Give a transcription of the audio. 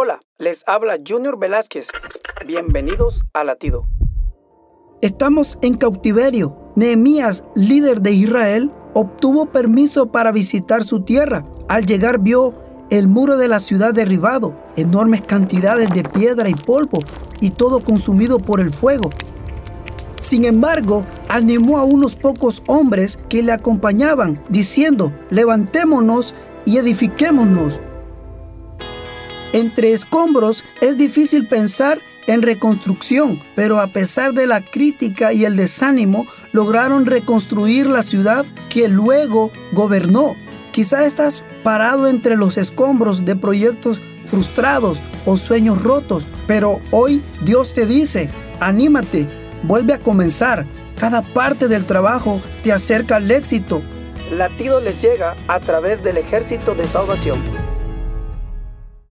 Hola, les habla Junior Velázquez. Bienvenidos a Latido. Estamos en cautiverio. Nehemías, líder de Israel, obtuvo permiso para visitar su tierra. Al llegar vio el muro de la ciudad derribado, enormes cantidades de piedra y polvo, y todo consumido por el fuego. Sin embargo, animó a unos pocos hombres que le acompañaban, diciendo, levantémonos y edifiquémonos. Entre escombros es difícil pensar en reconstrucción, pero a pesar de la crítica y el desánimo, lograron reconstruir la ciudad que luego gobernó. Quizá estás parado entre los escombros de proyectos frustrados o sueños rotos, pero hoy Dios te dice, anímate, vuelve a comenzar. Cada parte del trabajo te acerca al éxito. Latido les llega a través del ejército de salvación.